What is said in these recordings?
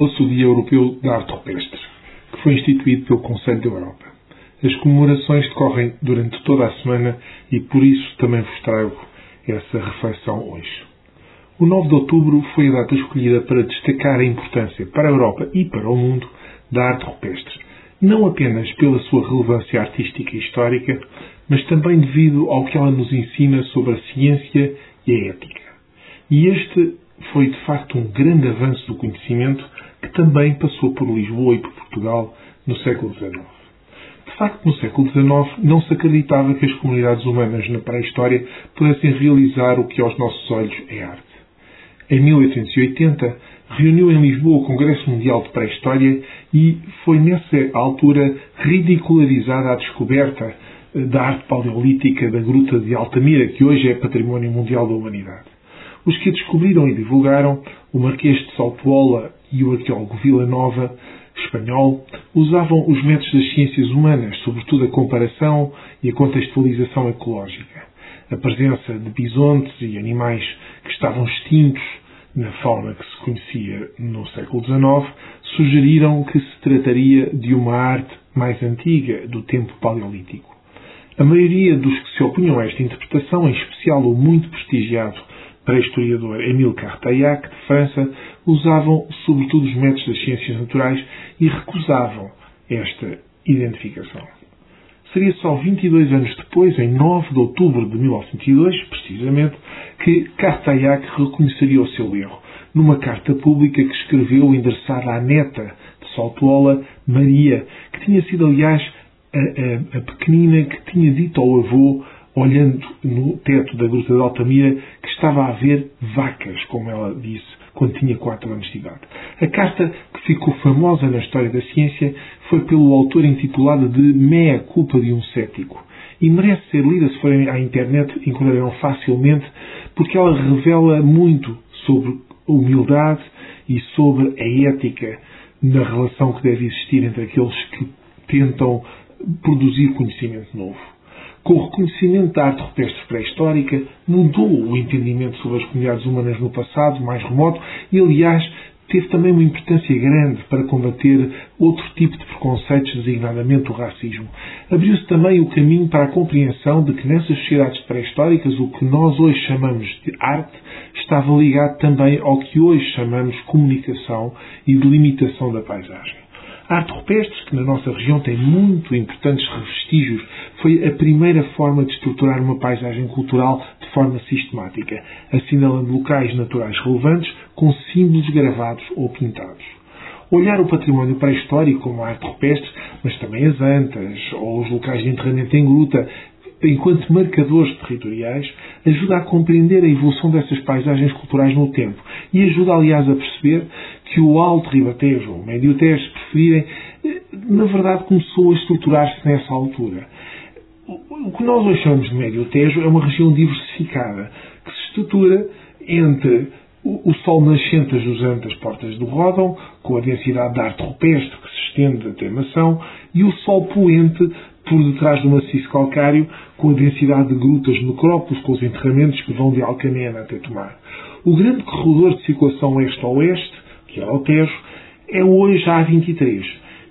Ouça o Dia Europeu da Arte Rupestre, que foi instituído pelo Conselho da Europa. As comemorações decorrem durante toda a semana e por isso também vos trago essa reflexão hoje. O 9 de outubro foi a data escolhida para destacar a importância para a Europa e para o mundo da arte rupestre, não apenas pela sua relevância artística e histórica, mas também devido ao que ela nos ensina sobre a ciência e a ética. E este foi de facto um grande avanço do conhecimento que também passou por Lisboa e por Portugal no século XIX. De facto, no século XIX não se acreditava que as comunidades humanas na pré-história pudessem realizar o que aos nossos olhos é arte. Em 1880, reuniu em Lisboa o Congresso Mundial de Pré-História e foi nessa altura ridicularizada a descoberta eh, da arte paleolítica da Gruta de Altamira, que hoje é Património Mundial da Humanidade. Os que a descobriram e divulgaram, o Marquês de Saltola e o arqueólogo Vila Nova, espanhol, usavam os métodos das ciências humanas, sobretudo a comparação e a contextualização ecológica. A presença de bisontes e animais que estavam extintos na fauna que se conhecia no século XIX, sugeriram que se trataria de uma arte mais antiga, do tempo paleolítico. A maioria dos que se opunham a esta interpretação, em especial o muito prestigiado pré-historiador Émile Cartaillac, de França, usavam sobretudo os métodos das ciências naturais e recusavam esta identificação. Seria só 22 anos depois, em 9 de outubro de 1902, precisamente, que Cartaillac reconheceria o seu erro, numa carta pública que escreveu endereçada à neta de Saltola, Maria, que tinha sido, aliás, a, a, a pequenina que tinha dito ao avô olhando no teto da Gruta de Altamira, que estava a ver vacas, como ela disse, quando tinha 4 anos de idade. A carta, que ficou famosa na história da ciência, foi pelo autor intitulada de Meia Culpa de um Cético. E merece ser lida, se forem à internet, encontrarão facilmente, porque ela revela muito sobre a humildade e sobre a ética na relação que deve existir entre aqueles que tentam produzir conhecimento novo com o reconhecimento da arte rupestre pré-histórica, mudou o entendimento sobre as comunidades humanas no passado, mais remoto, e, aliás, teve também uma importância grande para combater outro tipo de preconceitos, designadamente o racismo. Abriu-se também o caminho para a compreensão de que nessas sociedades pré-históricas o que nós hoje chamamos de arte estava ligado também ao que hoje chamamos comunicação e delimitação da paisagem. Arte rupestre, que na nossa região tem muito importantes vestígios, foi a primeira forma de estruturar uma paisagem cultural de forma sistemática, assinalando locais naturais relevantes com símbolos gravados ou pintados. Olhar o património pré-histórico como a arte rupestre, mas também as antas ou os locais de enterramento em gruta, enquanto marcadores territoriais, ajuda a compreender a evolução dessas paisagens culturais no tempo e ajuda, aliás, a perceber que o Alto Ribatejo, o Médio Tejo, preferirem, na verdade começou a estruturar-se nessa altura. O que nós hoje chamamos de Médio Tejo é uma região diversificada, que se estrutura entre o sol nascente ajusante as portas do Ródão, com a densidade de arte rupestre que se estende até Mação, e o sol poente por detrás do maciço calcário, com a densidade de grutas necrópolis, com os enterramentos que vão de Alcamena até Tomar. O grande corredor de circulação oeste-oeste que era o Tejo, é hoje a A23.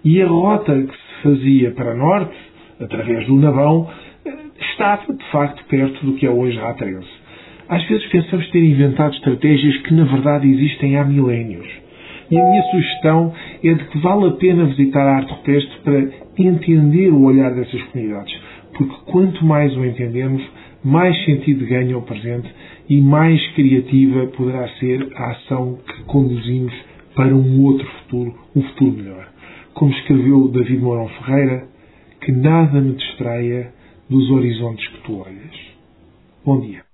E a rota que se fazia para norte, através do Navão, estava, de facto, perto do que é hoje a A13. Às vezes pensamos ter inventado estratégias que, na verdade, existem há milénios. E a minha sugestão é de que vale a pena visitar a arte rupestre para entender o olhar dessas comunidades. Porque quanto mais o entendemos, mais sentido ganha o presente e mais criativa poderá ser a ação que conduzimos para um outro futuro, um futuro melhor. Como escreveu David Mourão Ferreira, que nada me distraia dos horizontes que tu olhas. Bom dia.